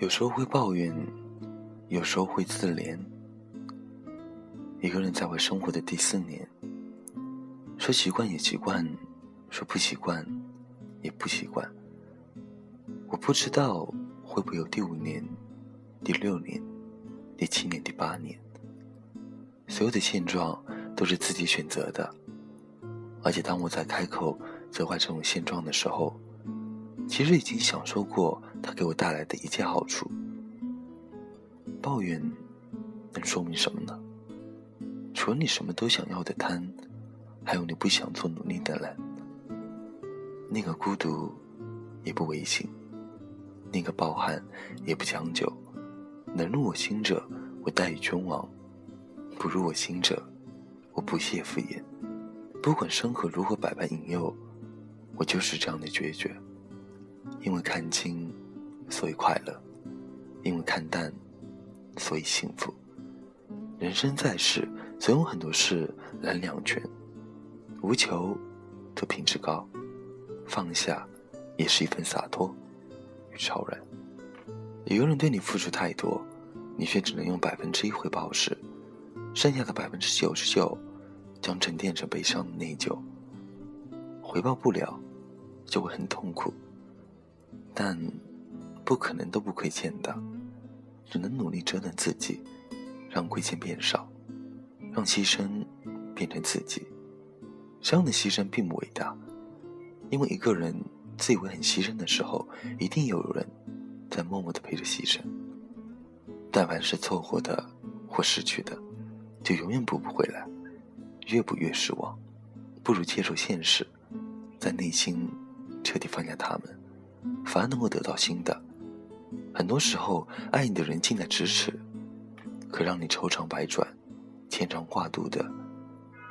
有时候会抱怨，有时候会自怜。一个人在外生活的第四年，说习惯也习惯，说不习惯也不习惯。我不知道会不会有第五年、第六年、第七年、第八年。所有的现状都是自己选择的，而且当我在开口责怪这种现状的时候，其实已经享受过它给我带来的一切好处。抱怨能说明什么呢？除了你什么都想要的贪，还有你不想做努力的懒。那个孤独也不违心，那个抱憾也不将就。能入我心者，我待以君王。不入我心者，我不屑敷衍。不管生活如何百般引诱，我就是这样的决绝。因为看清，所以快乐；因为看淡，所以幸福。人生在世，总有很多事难两全。无求，则品质高；放下，也是一份洒脱与超然。一个人对你付出太多，你却只能用百分之一回报时。剩下的百分之九十九，将沉淀成悲伤的内疚。回报不了，就会很痛苦。但不可能都不亏欠的，只能努力折腾自己，让亏欠变少，让牺牲变成自己。这样的牺牲并不伟大，因为一个人自以为很牺牲的时候，一定有人在默默的陪着牺牲。但凡是凑合的或失去的。就永远补不回来，越补越失望，不如接受现实，在内心彻底放下他们，反而能够得到新的。很多时候，爱你的人近在咫尺，可让你愁肠百转、牵肠挂肚的，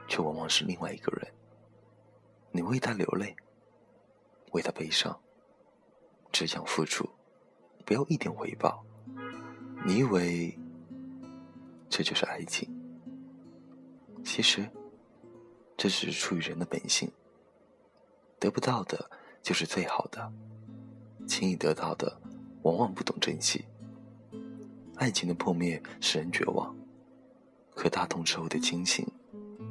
却往往是另外一个人。你为他流泪，为他悲伤，只想付出，不要一点回报。你以为这就是爱情？其实，这只是出于人的本性。得不到的，就是最好的；轻易得到的，往往不懂珍惜。爱情的破灭使人绝望，可大痛之后的清醒，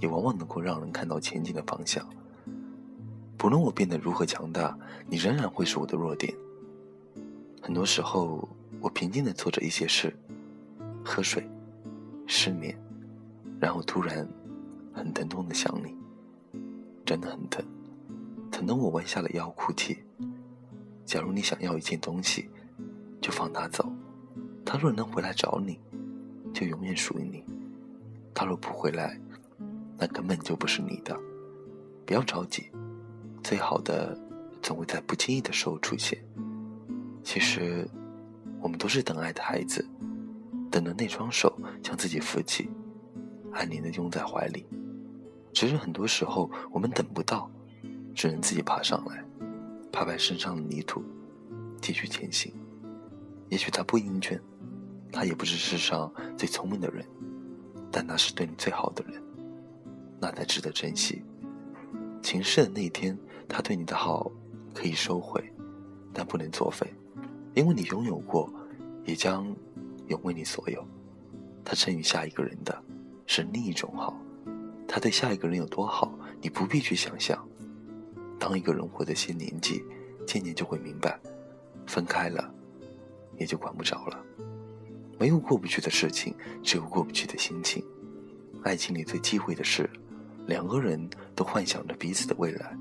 也往往能够让人看到前进的方向。不论我变得如何强大，你仍然会是我的弱点。很多时候，我平静地做着一些事，喝水，失眠。然后突然，很疼痛的想你，真的很疼，疼得我弯下了腰哭泣。假如你想要一件东西，就放他走，他若能回来找你，就永远属于你；他若不回来，那根本就不是你的。不要着急，最好的总会在不经意的时候出现。其实，我们都是等爱的孩子，等着那双手将自己扶起。安宁的拥在怀里，只是很多时候我们等不到，只能自己爬上来，拍拍身上的泥土，继续前行。也许他不英俊，他也不是世上最聪明的人，但那是对你最好的人，那才值得珍惜。情逝的那一天，他对你的好可以收回，但不能作废，因为你拥有过，也将永为你所有。他赠予下一个人的。是另一种好，他对下一个人有多好，你不必去想象。当一个人活得些年纪，渐渐就会明白，分开了，也就管不着了。没有过不去的事情，只有过不去的心情。爱情里最忌讳的是，两个人都幻想着彼此的未来，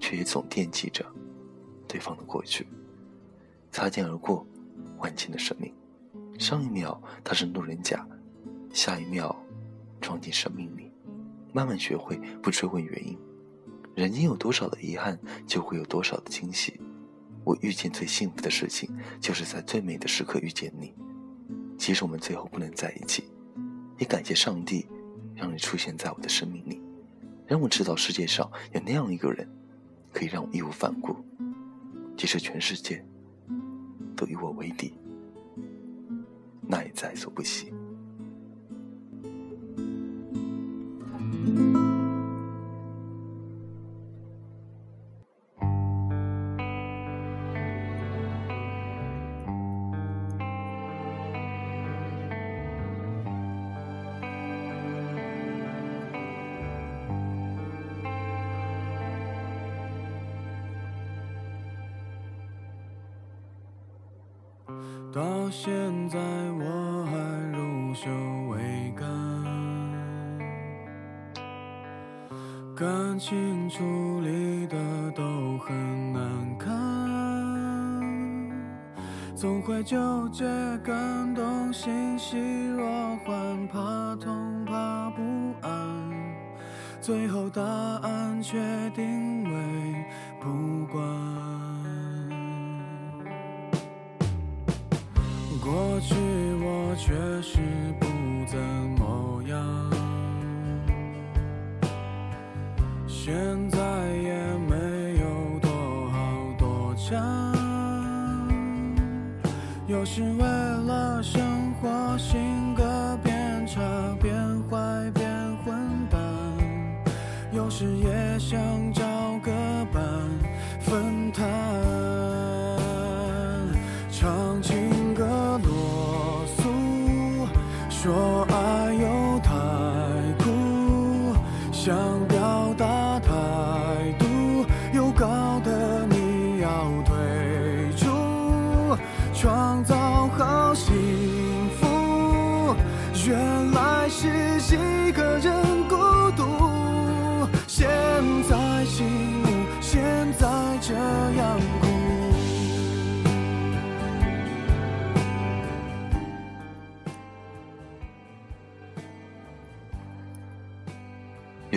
却也总惦记着对方的过去。擦肩而过，万千的生命，上一秒他是路人甲，下一秒。撞进生命里，慢慢学会不追问原因。人间有多少的遗憾，就会有多少的惊喜。我遇见最幸福的事情，就是在最美的时刻遇见你。即使我们最后不能在一起，也感谢上帝，让你出现在我的生命里，让我知道世界上有那样一个人，可以让我义无反顾。即使全世界都与我为敌，那也在所不惜。到现在我还如羞未干，感情处理的都很难看，总会纠结感动欣喜若欢，怕痛怕不安，最后答案却定为不管。过去我确实不怎么样，现在也没有多好多强。又是为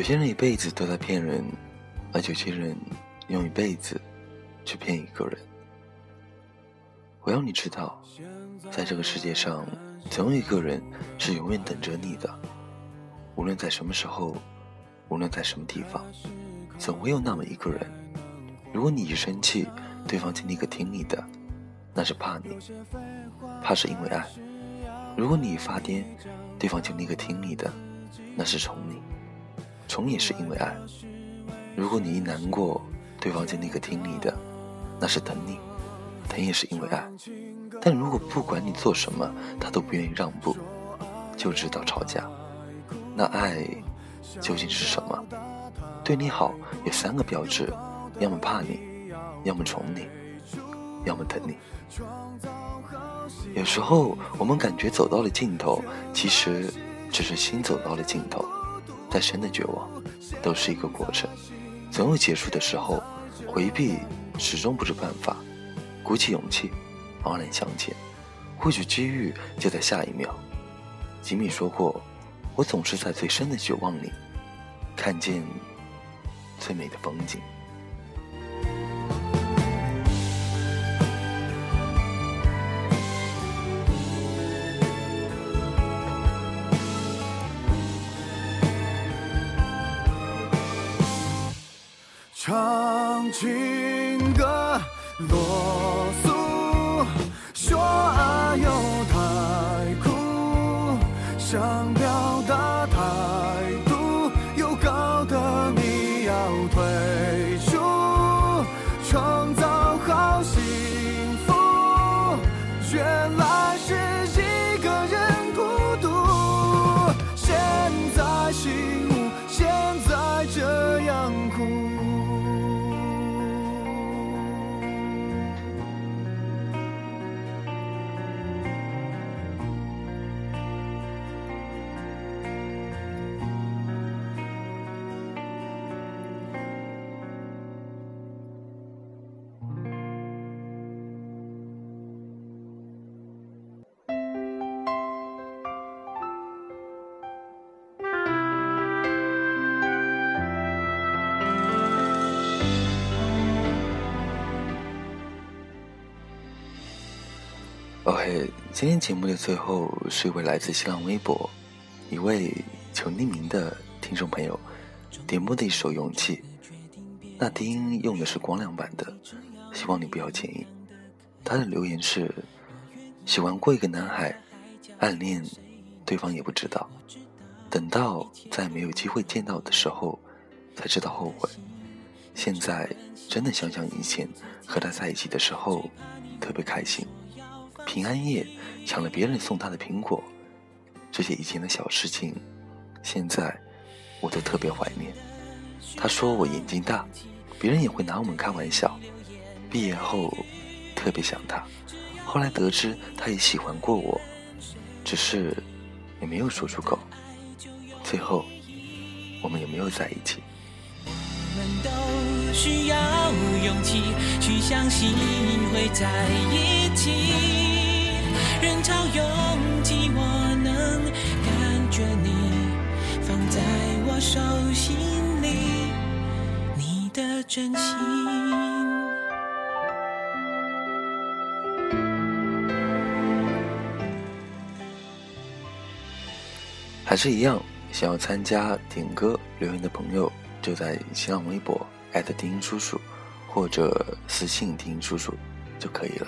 些人一辈子都在骗人，而有些人用一辈子去骗一个人。我要你知道，在这个世界上，总有一个人是永远等着你的。无论在什么时候，无论在什么地方，总会有那么一个人。如果你一生气，对方就立刻听你的，那是怕你，怕是因为爱；如果你一发癫，对方就立刻听你的，那是宠你。宠也是因为爱。如果你一难过，对方就立刻听你的，那是疼你，疼也是因为爱。但如果不管你做什么，他都不愿意让步，就知道吵架。那爱究竟是什么？对你好有三个标志：要么怕你，要么宠你，要么疼你。有时候我们感觉走到了尽头，其实只是心走到了尽头。再深的绝望，都是一个过程，总有结束的时候。回避始终不是办法，鼓起勇气，昂然向前，或许机遇就在下一秒。吉米说过：“我总是在最深的绝望里，看见最美的风景。”唱情歌，啰嗦，OK，今天节目的最后是一位来自新浪微博一位求匿名的听众朋友点播的一首《勇气》，那低音用的是光亮版的，希望你不要介意。他的留言是：喜欢过一个男孩，暗恋对方也不知道，等到再没有机会见到的时候，才知道后悔。现在真的想想以前和他在一起的时候，特别开心。平安夜抢了别人送他的苹果，这些以前的小事情，现在我都特别怀念。他说我眼睛大，别人也会拿我们开玩笑。毕业后特别想他，后来得知他也喜欢过我，只是也没有说出口。最后，我们也没有在一起。我们都需要勇气去相信会在一起。我手心里，你的真心。还是一样，想要参加点歌留言的朋友，就在新浪微博丁叔叔，或者私信丁叔叔就可以了。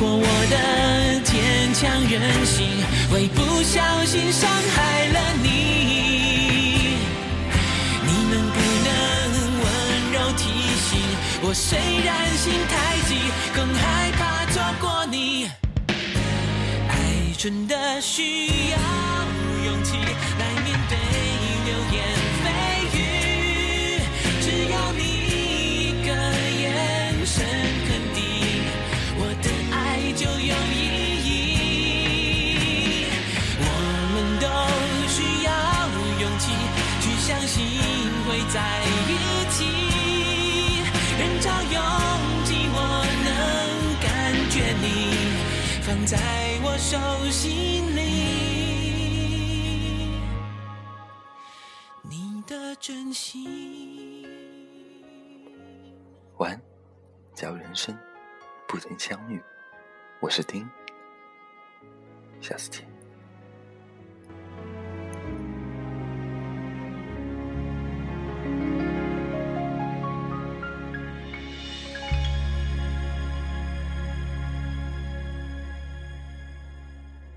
如果我的坚强任性会不小心伤害了你，你能不能温柔提醒我？虽然心太急，更害怕错过你。爱真的需要勇气来面对手心里，你的真心。晚安，假如人生不曾相遇，我是丁，下次见。